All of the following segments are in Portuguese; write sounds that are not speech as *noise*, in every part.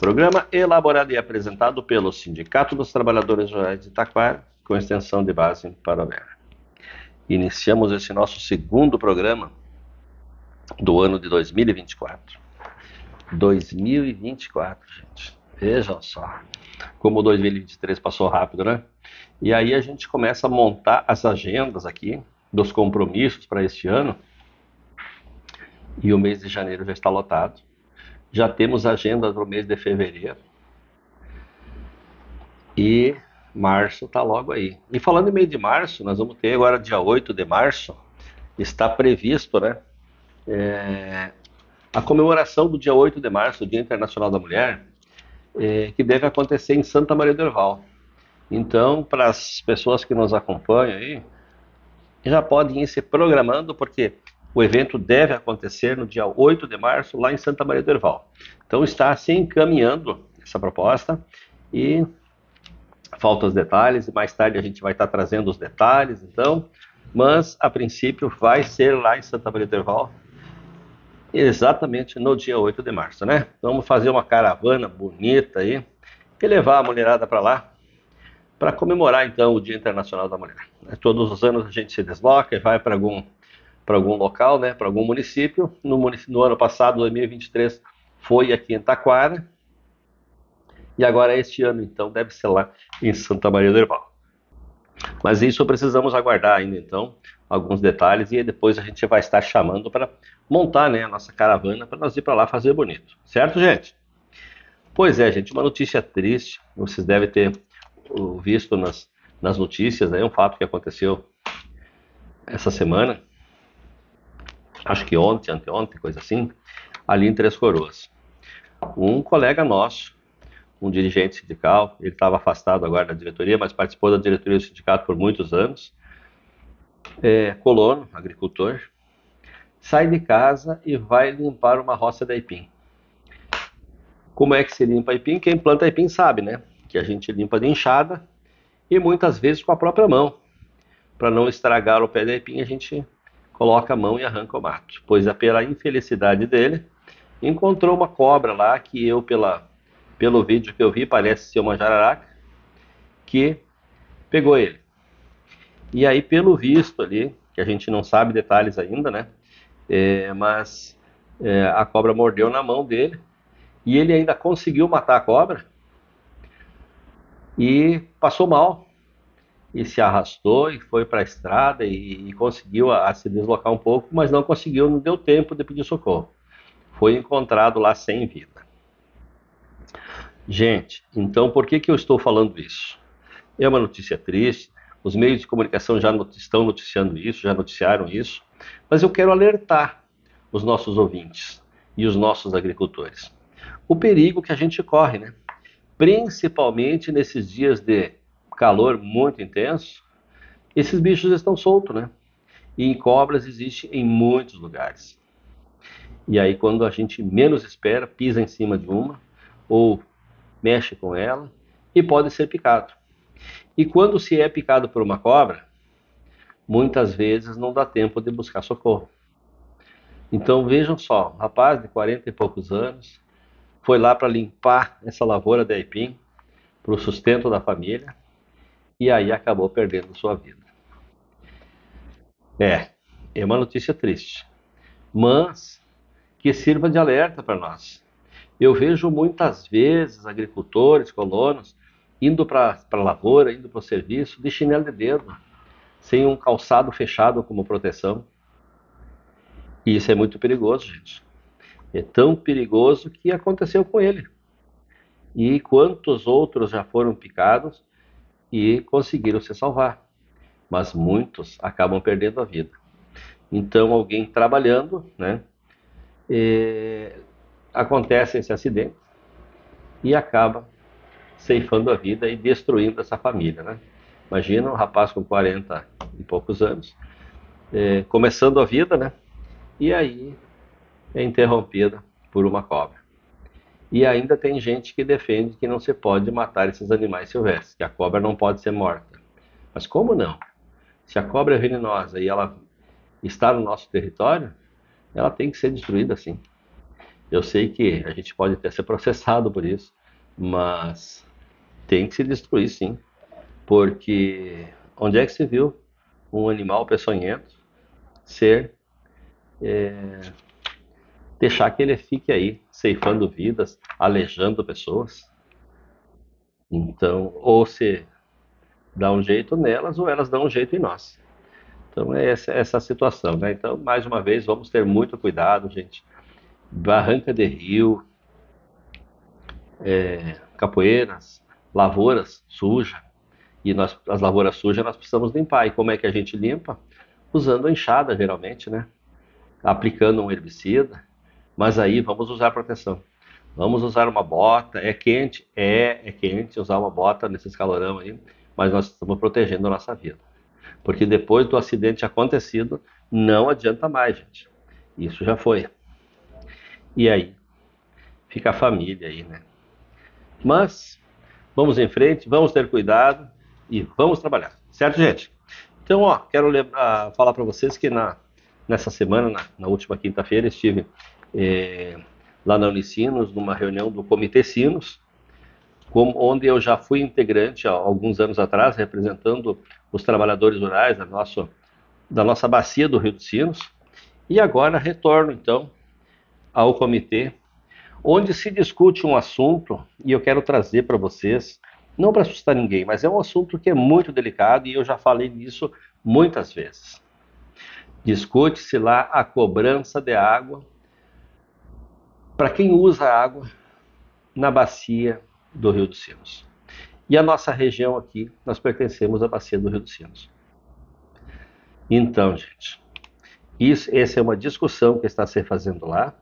Programa elaborado e apresentado pelo Sindicato dos Trabalhadores Rurais de Itaquara, com extensão de base em Parobé. Iniciamos esse nosso segundo programa do ano de 2024. 2024, gente. Vejam só como 2023 passou rápido, né? E aí a gente começa a montar as agendas aqui dos compromissos para este ano. E o mês de janeiro já está lotado. Já temos agenda para o mês de fevereiro. E março está logo aí. E falando em mês de março, nós vamos ter agora dia 8 de março, está previsto, né? É, a comemoração do dia 8 de março, Dia Internacional da Mulher, é, que deve acontecer em Santa Maria do Herval. Então, para as pessoas que nos acompanham aí, já podem ir se programando, porque o evento deve acontecer no dia 8 de março, lá em Santa Maria do Herval. Então está se encaminhando essa proposta e faltam os detalhes, e mais tarde a gente vai estar trazendo os detalhes, então, mas a princípio vai ser lá em Santa Maria do Herval, exatamente no dia 8 de março, né? Vamos fazer uma caravana bonita aí e levar a mulherada para lá para comemorar então o Dia Internacional da Mulher. Todos os anos a gente se desloca e vai para algum para algum local, né, para algum município. No, no ano passado, 2023, foi aqui em Taquara. E agora este ano, então, deve ser lá em Santa Maria do Herval. Mas isso precisamos aguardar ainda, então, alguns detalhes e depois a gente vai estar chamando para montar né, a nossa caravana para nós ir para lá fazer bonito. Certo, gente? Pois é, gente, uma notícia triste. Vocês devem ter visto nas, nas notícias, né, um fato que aconteceu essa semana acho que ontem, anteontem, coisa assim, ali em Três Coroas. Um colega nosso, um dirigente sindical, ele estava afastado agora da diretoria, mas participou da diretoria do sindicato por muitos anos, é, colono, agricultor, sai de casa e vai limpar uma roça da Ipim. Como é que se limpa Ipim? Quem planta Ipim sabe, né? Que a gente limpa de enxada e muitas vezes com a própria mão. Para não estragar o pé da Ipim, a gente coloca a mão e arranca o mato. Pois, pela infelicidade dele, encontrou uma cobra lá que eu, pela, pelo vídeo que eu vi, parece ser uma jararaca, que pegou ele. E aí, pelo visto ali, que a gente não sabe detalhes ainda, né? É, mas é, a cobra mordeu na mão dele e ele ainda conseguiu matar a cobra e passou mal e se arrastou e foi para a estrada e, e conseguiu a, a, se deslocar um pouco, mas não conseguiu, não deu tempo de pedir socorro. Foi encontrado lá sem vida. Gente, então por que, que eu estou falando isso? É uma notícia triste, os meios de comunicação já not estão noticiando isso, já noticiaram isso, mas eu quero alertar os nossos ouvintes e os nossos agricultores. O perigo que a gente corre, né? Principalmente nesses dias de calor muito intenso, esses bichos estão soltos, né? E em cobras existe em muitos lugares. E aí, quando a gente menos espera, pisa em cima de uma ou mexe com ela e pode ser picado. E quando se é picado por uma cobra, muitas vezes não dá tempo de buscar socorro. Então vejam só, um rapaz de 40 e poucos anos foi lá para limpar essa lavoura de aipim para o sustento da família e aí acabou perdendo sua vida. É, é uma notícia triste, mas que sirva de alerta para nós. Eu vejo muitas vezes agricultores, colonos, indo para a lavoura, indo para o serviço, de chinelo de dedo, sem um calçado fechado como proteção. E isso é muito perigoso, gente. É tão perigoso que aconteceu com ele. E quantos outros já foram picados e conseguiram se salvar. Mas muitos acabam perdendo a vida. Então, alguém trabalhando, né, é, acontece esse acidente e acaba ceifando a vida e destruindo essa família, né? Imagina um rapaz com 40 e poucos anos, é, começando a vida, né? E aí é interrompida por uma cobra. E ainda tem gente que defende que não se pode matar esses animais silvestres, que a cobra não pode ser morta. Mas como não? Se a cobra é venenosa e ela está no nosso território, ela tem que ser destruída assim. Eu sei que a gente pode até ser processado por isso, mas tem que se destruir sim. Porque onde é que se viu um animal peçonhento ser é, deixar que ele fique aí, ceifando vidas, alejando pessoas. Então, ou se dá um jeito nelas, ou elas dão um jeito em nós. Então, é essa, essa situação, né? Então, mais uma vez, vamos ter muito cuidado, gente. Barranca de rio, é, capoeiras, lavouras sujas, e nós, as lavouras sujas nós precisamos limpar. E como é que a gente limpa? Usando a enxada, geralmente, né? Aplicando um herbicida, mas aí vamos usar proteção. Vamos usar uma bota, é quente, é, é quente usar uma bota nesse calorão aí, mas nós estamos protegendo a nossa vida. Porque depois do acidente acontecido, não adianta mais, gente. Isso já foi. E aí, fica a família aí, né? Mas, vamos em frente, vamos ter cuidado e vamos trabalhar. Certo, gente? Então, ó, quero lembrar, falar para vocês que na, nessa semana, na, na última quinta-feira, estive é, lá na Unicinos, numa reunião do Comitê Sinos, como, onde eu já fui integrante há alguns anos atrás, representando os trabalhadores rurais da nossa, da nossa bacia do Rio dos Sinos, e agora retorno então ao comitê, onde se discute um assunto, e eu quero trazer para vocês, não para assustar ninguém, mas é um assunto que é muito delicado e eu já falei nisso muitas vezes. Discute-se lá a cobrança de água para quem usa água na bacia do Rio dos Sinos. E a nossa região aqui, nós pertencemos à bacia do Rio dos Sinos. Então, gente, isso, essa é uma discussão que está se fazendo lá,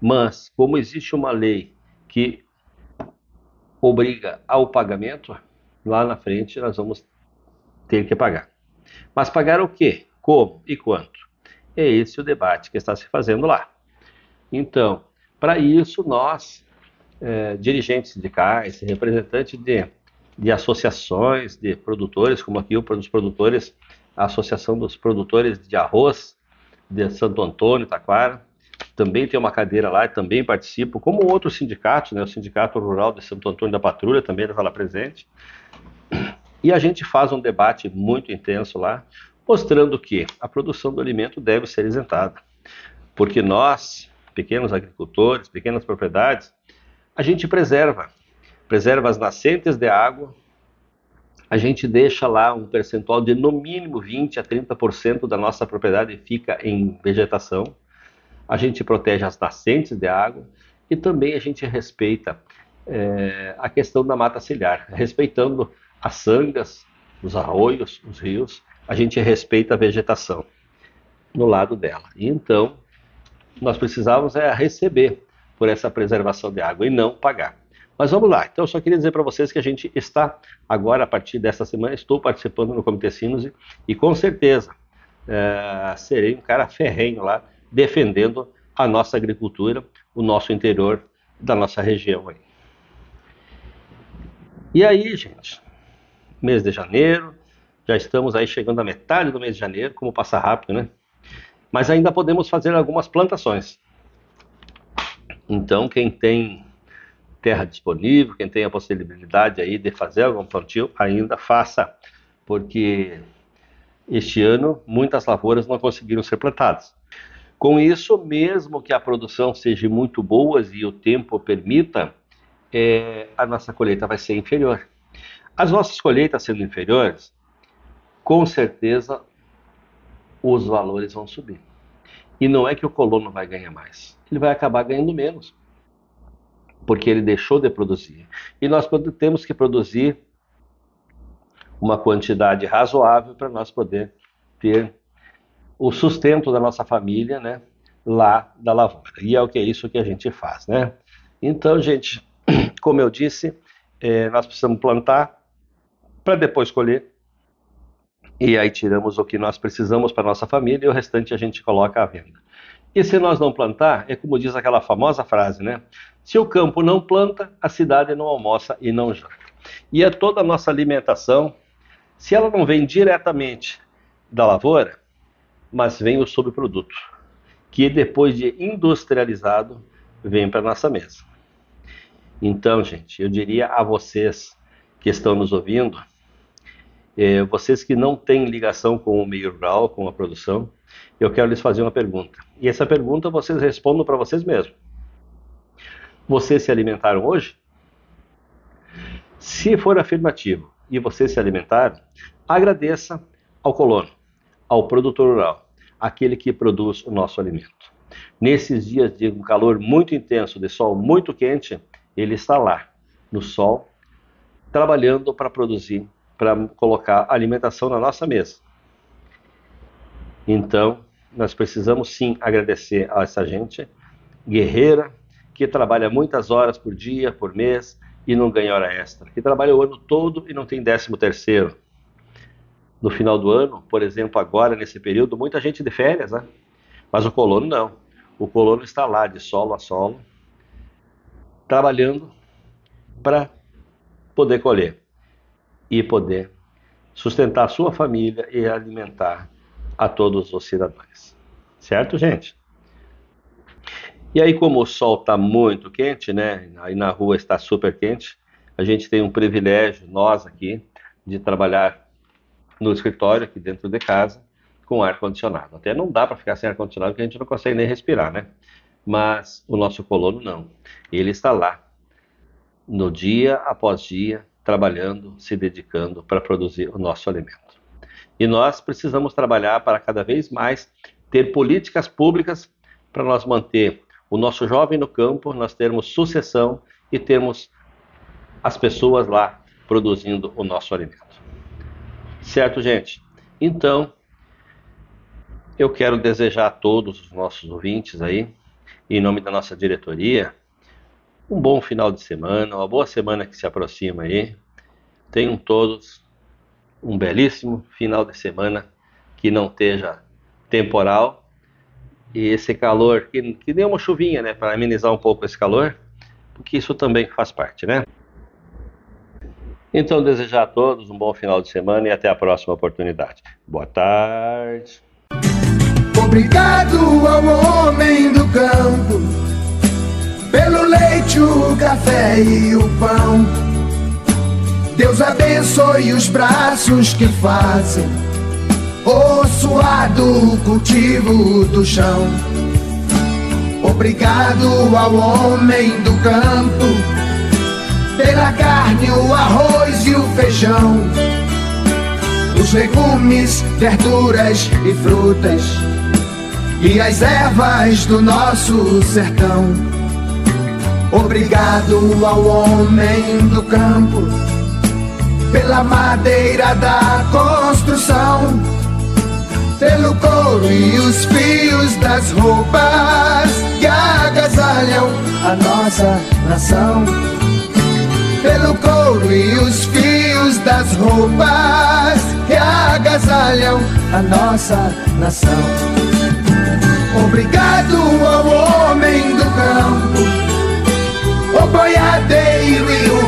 mas como existe uma lei que obriga ao pagamento, lá na frente nós vamos ter que pagar. Mas pagar o quê? Como e quanto? É esse o debate que está se fazendo lá. Então, para isso, nós, é, dirigentes sindicais, representantes de, de associações de produtores, como aqui o dos produtores, a Associação dos Produtores de Arroz de Santo Antônio, Taquara, também tem uma cadeira lá também participo, como outros sindicatos, né, o Sindicato Rural de Santo Antônio da Patrulha também está lá presente. E a gente faz um debate muito intenso lá, mostrando que a produção do alimento deve ser isentada. Porque nós, pequenos agricultores, pequenas propriedades, a gente preserva. Preserva as nascentes de água, a gente deixa lá um percentual de no mínimo 20 a 30% da nossa propriedade fica em vegetação. A gente protege as nascentes de água e também a gente respeita é, a questão da mata ciliar, respeitando as sangas, os arroios, os rios, a gente respeita a vegetação no lado dela. E então, nós precisávamos é receber por essa preservação de água e não pagar. Mas vamos lá. Então, eu só queria dizer para vocês que a gente está agora, a partir dessa semana, estou participando no Comitê Sinuse e com certeza é, serei um cara ferrenho lá, defendendo a nossa agricultura, o nosso interior da nossa região aí. E aí, gente, mês de janeiro, já estamos aí chegando à metade do mês de janeiro, como passa rápido, né? Mas ainda podemos fazer algumas plantações. Então, quem tem terra disponível, quem tem a possibilidade aí de fazer algum plantio, ainda faça, porque este ano muitas lavouras não conseguiram ser plantadas. Com isso, mesmo que a produção seja muito boa e o tempo permita, é, a nossa colheita vai ser inferior. As nossas colheitas sendo inferiores, com certeza os valores vão subir. E não é que o colono vai ganhar mais, ele vai acabar ganhando menos porque ele deixou de produzir. E nós temos que produzir uma quantidade razoável para nós poder ter o sustento da nossa família, né, lá da lavoura. E é o que é isso que a gente faz, né? Então, gente, *clears throat* como eu disse, é, nós precisamos plantar para depois colher. E aí tiramos o que nós precisamos para nossa família e o restante a gente coloca à venda. E se nós não plantar, é como diz aquela famosa frase, né? Se o campo não planta, a cidade não almoça e não janta. E é toda a nossa alimentação, se ela não vem diretamente da lavoura, mas vem o subproduto, que depois de industrializado vem para nossa mesa. Então, gente, eu diria a vocês que estão nos ouvindo, é, vocês que não têm ligação com o meio rural, com a produção, eu quero lhes fazer uma pergunta. E essa pergunta vocês respondam para vocês mesmos. Vocês se alimentaram hoje? Se for afirmativo e vocês se alimentaram, agradeça ao colono, ao produtor rural, aquele que produz o nosso alimento. Nesses dias de um calor muito intenso, de sol muito quente, ele está lá, no sol, trabalhando para produzir, para colocar alimentação na nossa mesa. Então, nós precisamos sim agradecer a essa gente guerreira que trabalha muitas horas por dia, por mês e não ganha hora extra, que trabalha o ano todo e não tem décimo terceiro. No final do ano, por exemplo, agora nesse período, muita gente de férias, né? Mas o colono não. O colono está lá de solo a solo, trabalhando para poder colher e poder sustentar sua família e alimentar a todos os cidadãos. Certo, gente? E aí, como o sol está muito quente, né? Aí na rua está super quente, a gente tem um privilégio, nós aqui, de trabalhar no escritório, aqui dentro de casa, com ar condicionado. Até não dá para ficar sem ar condicionado, porque a gente não consegue nem respirar, né? Mas o nosso colono não. Ele está lá, no dia após dia, trabalhando, se dedicando para produzir o nosso alimento. E nós precisamos trabalhar para cada vez mais ter políticas públicas para nós manter o nosso jovem no campo, nós termos sucessão e termos as pessoas lá produzindo o nosso alimento. Certo, gente? Então, eu quero desejar a todos os nossos ouvintes aí, em nome da nossa diretoria, um bom final de semana, uma boa semana que se aproxima aí. Tenham todos um belíssimo final de semana que não esteja temporal e esse calor, que, que dê uma chuvinha, né, para amenizar um pouco esse calor, porque isso também faz parte, né? Então, desejar a todos um bom final de semana e até a próxima oportunidade. Boa tarde. Obrigado ao homem do campo, pelo leite, o café e o pão Deus abençoe os braços que fazem o suado cultivo do chão. Obrigado ao homem do campo pela carne, o arroz e o feijão. legumes, verduras e frutas e as ervas do nosso sertão. Obrigado ao homem do campo pela madeira da construção, pelo couro e os fios das roupas que agasalham a nossa nação. Pelo couro e os fios das roupas que agasalham a nossa nação. Obrigado ao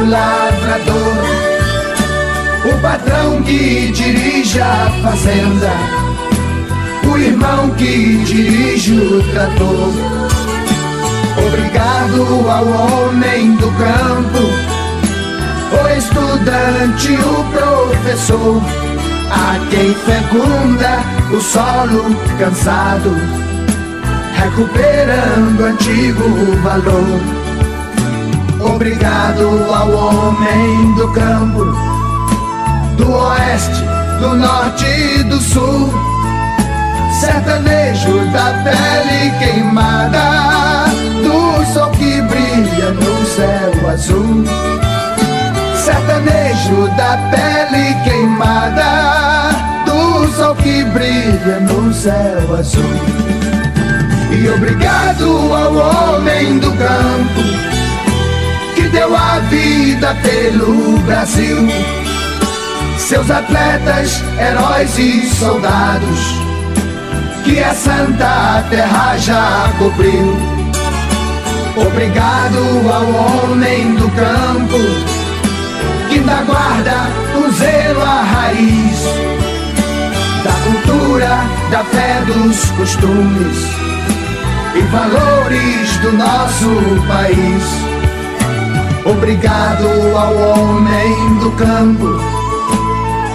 o lavrador, o patrão que dirige a fazenda, o irmão que dirige o trator. Obrigado ao homem do campo, o estudante, o professor, a quem fecunda o solo cansado. Recuperando antigo valor. Obrigado ao homem do campo, do oeste, do norte e do sul, sertanejo da pele queimada, do sol que brilha no céu azul. Sertanejo da pele queimada, do sol que brilha no céu azul. E obrigado ao homem do campo deu a vida pelo Brasil. Seus atletas, heróis e soldados que a santa terra já cobriu. Obrigado ao homem do campo que da guarda o zelo a raiz da cultura, da fé dos costumes e valores do nosso país. Obrigado ao homem do campo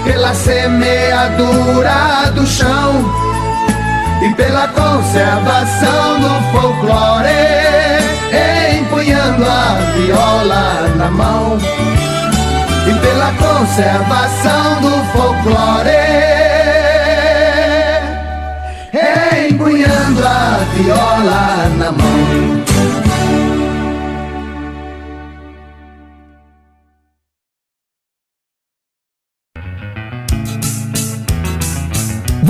pela semeadura do chão e pela conservação do folclore, empunhando a viola na mão. E pela conservação do folclore empunhando a viola na mão.